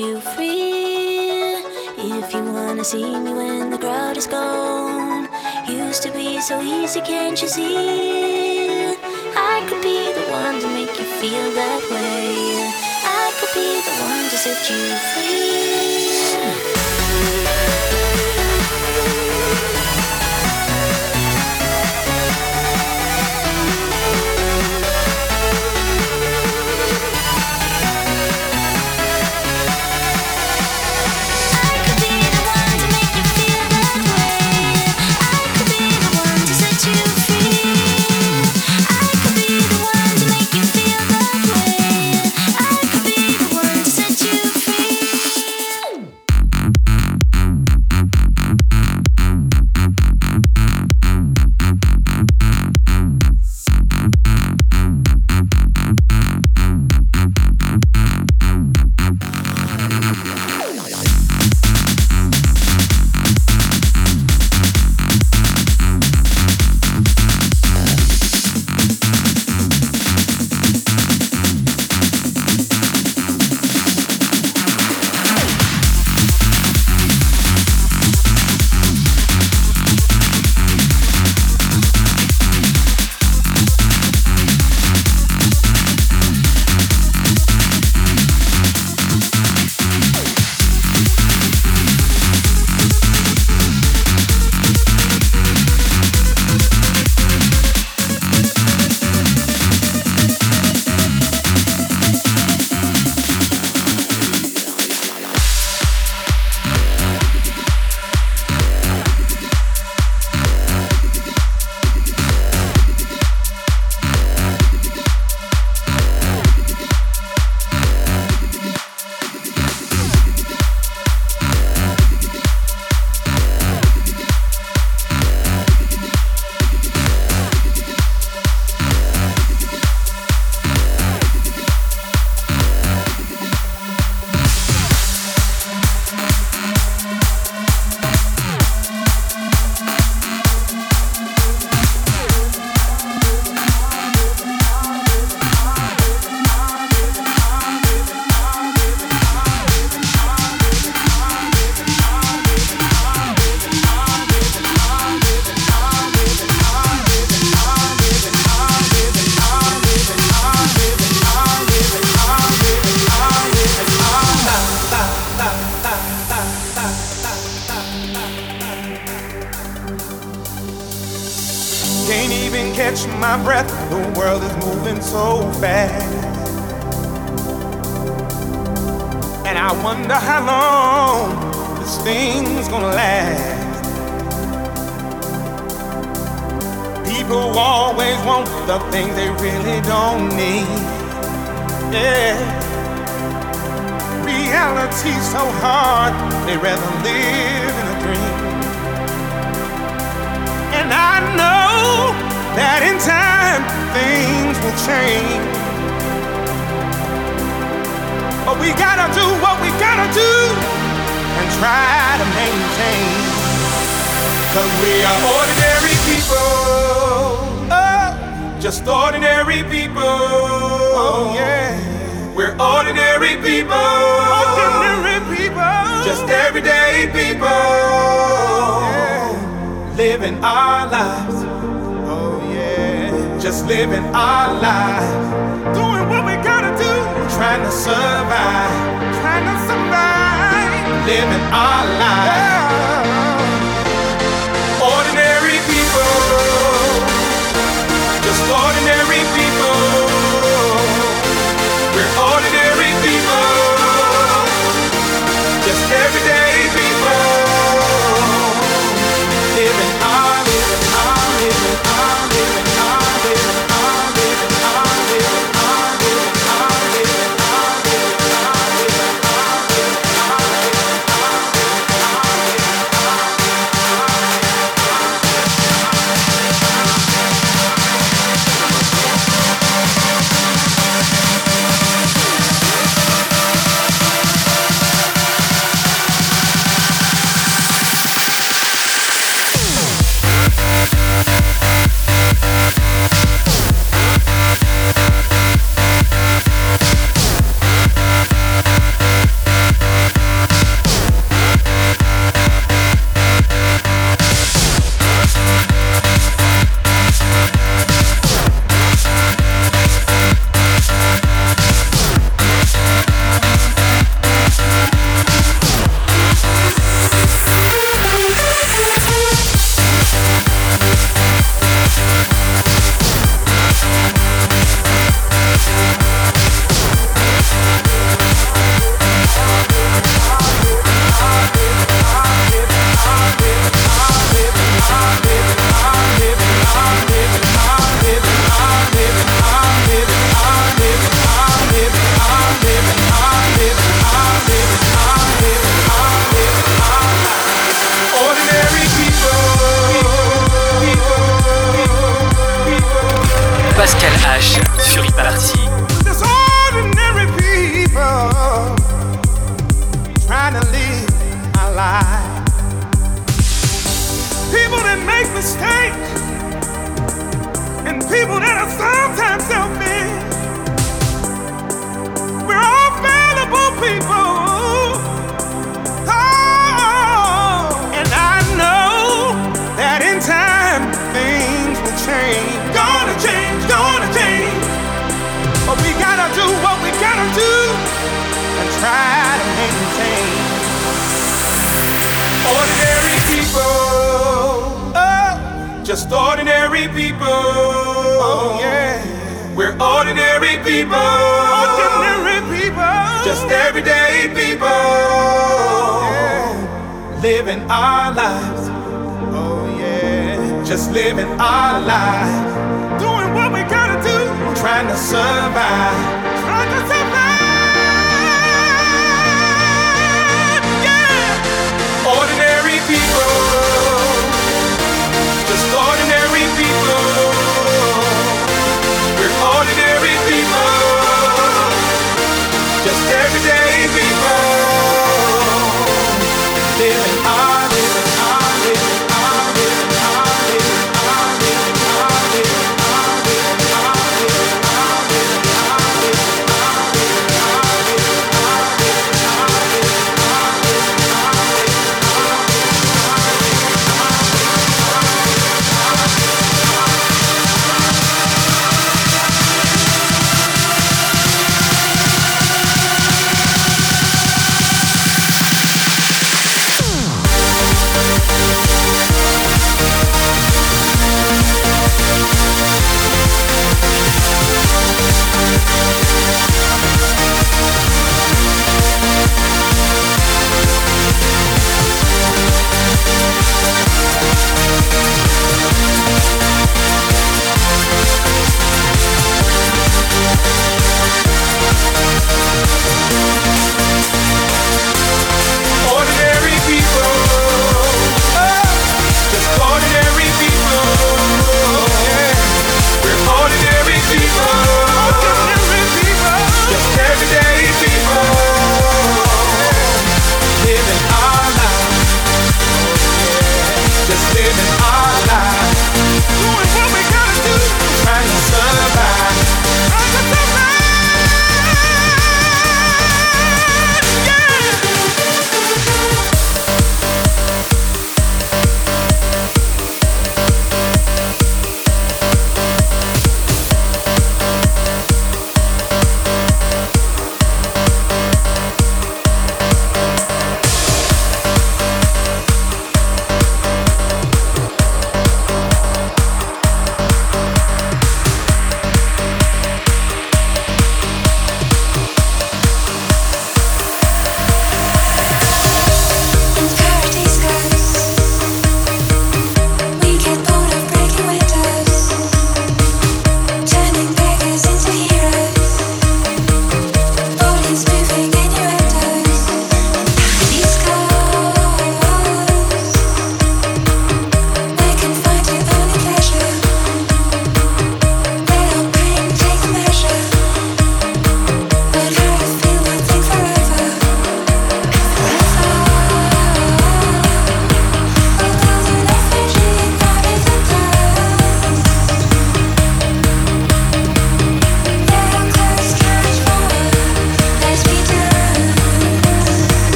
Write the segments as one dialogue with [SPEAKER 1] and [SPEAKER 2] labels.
[SPEAKER 1] you free. If you wanna see me when the crowd is gone, used to be so easy, can't you see? I could be the one to make you feel that way. I could be the one to set you free.
[SPEAKER 2] gotta do what we gotta do and try to maintain. Cause we are ordinary people. Oh, just ordinary people. Oh, yeah. We're ordinary people. Ordinary people. Just everyday people. Yeah. Living our lives. Oh, yeah. Just living our lives. Doing what? trying to survive, trying to survive, living our
[SPEAKER 3] lives.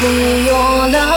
[SPEAKER 3] be your love.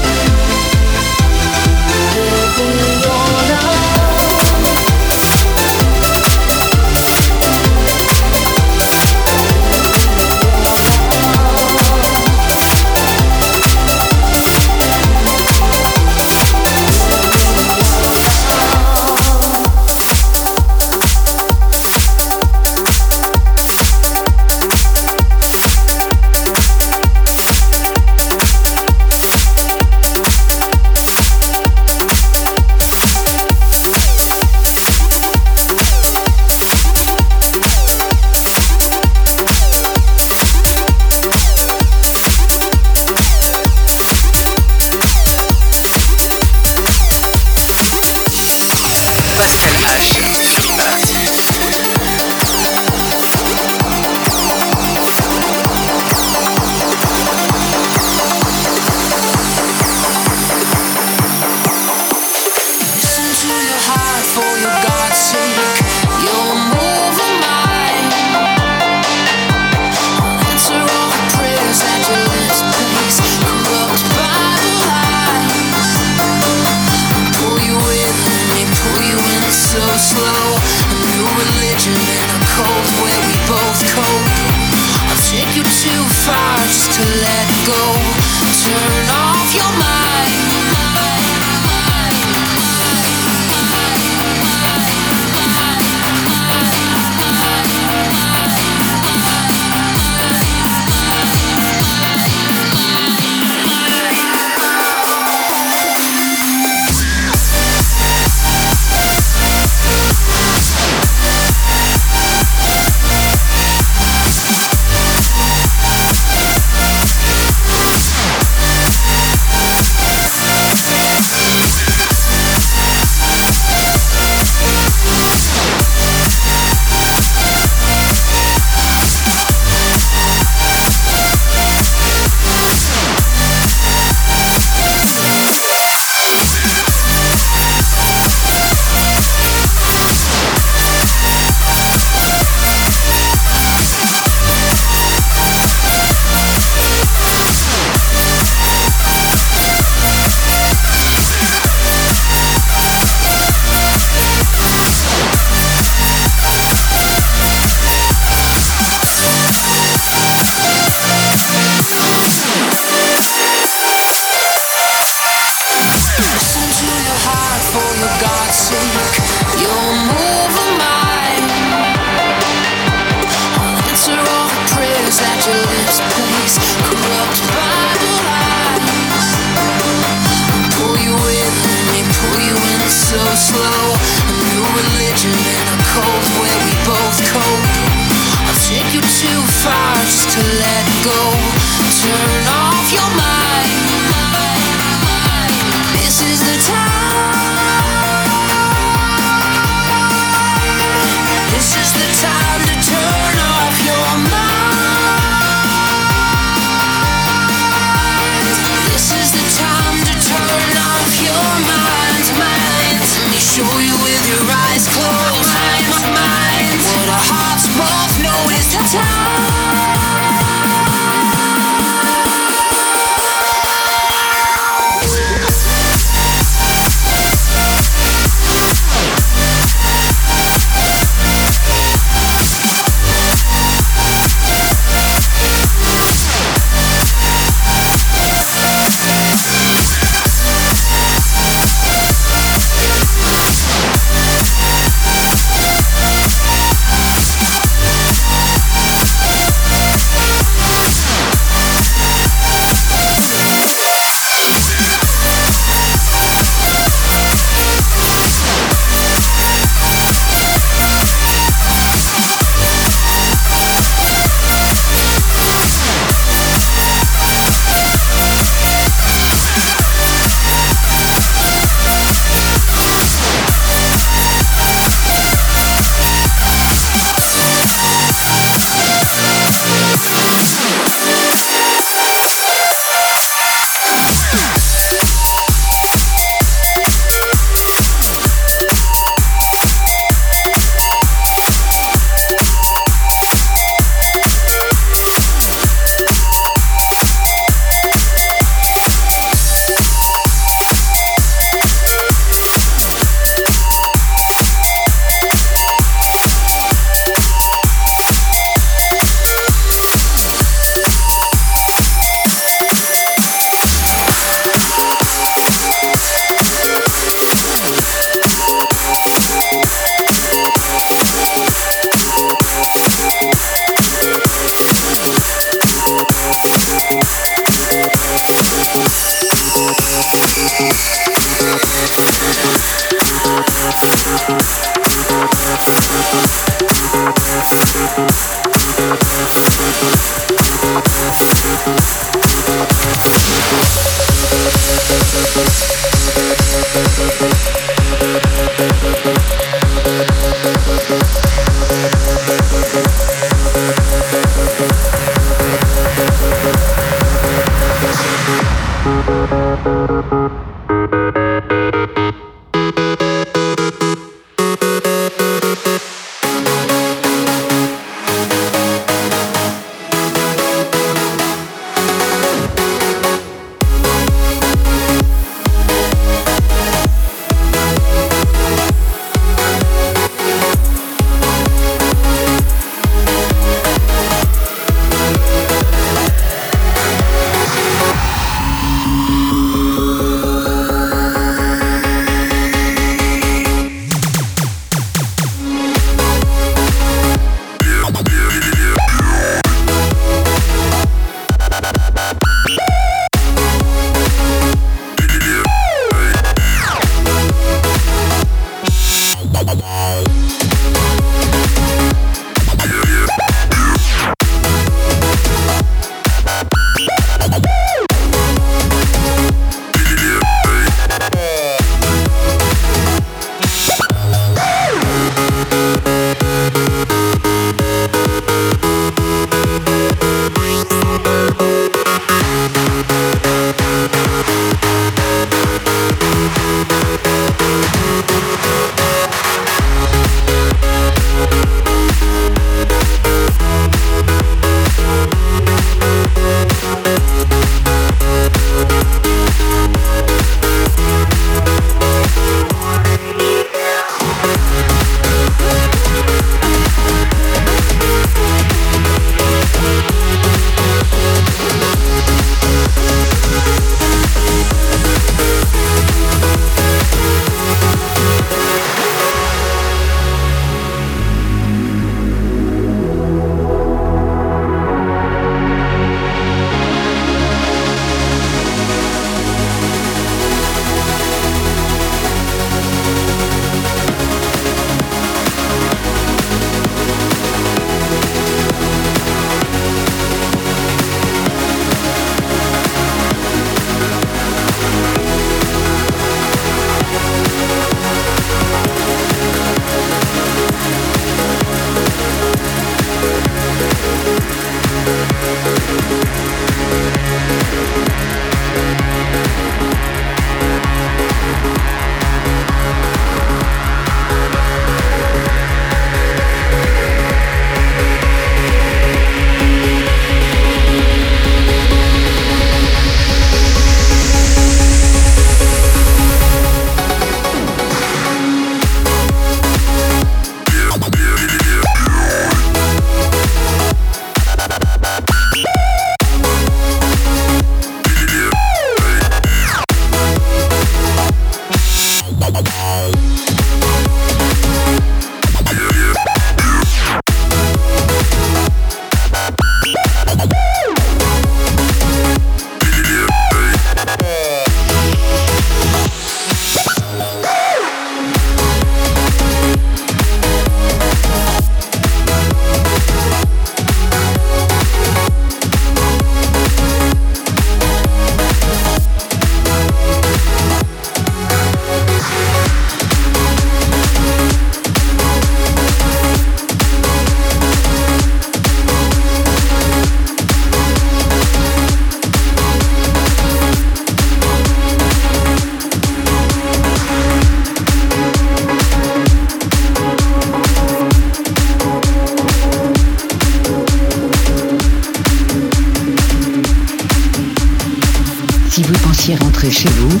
[SPEAKER 4] Chez vous,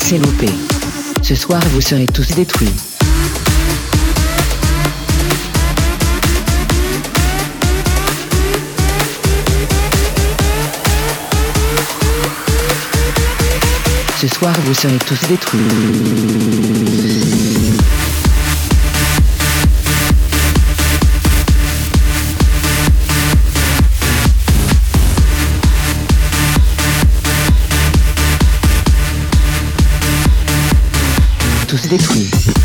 [SPEAKER 4] c'est loupé. Ce soir, vous serez tous détruits. Ce soir, vous serez tous détruits. Tous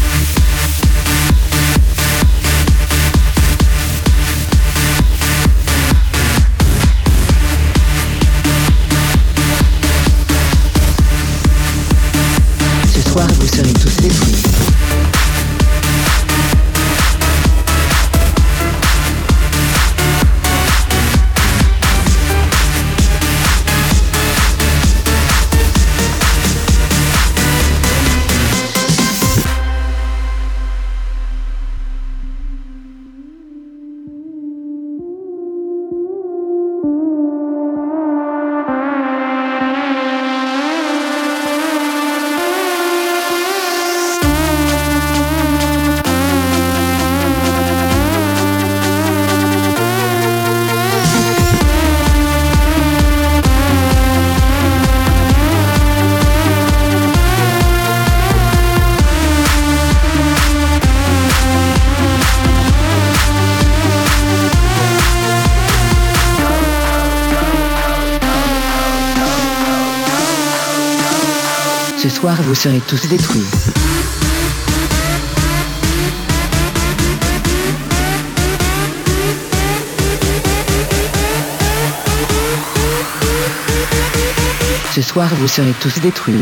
[SPEAKER 4] soir, vous serez tous détruits. Ce soir, vous serez tous détruits.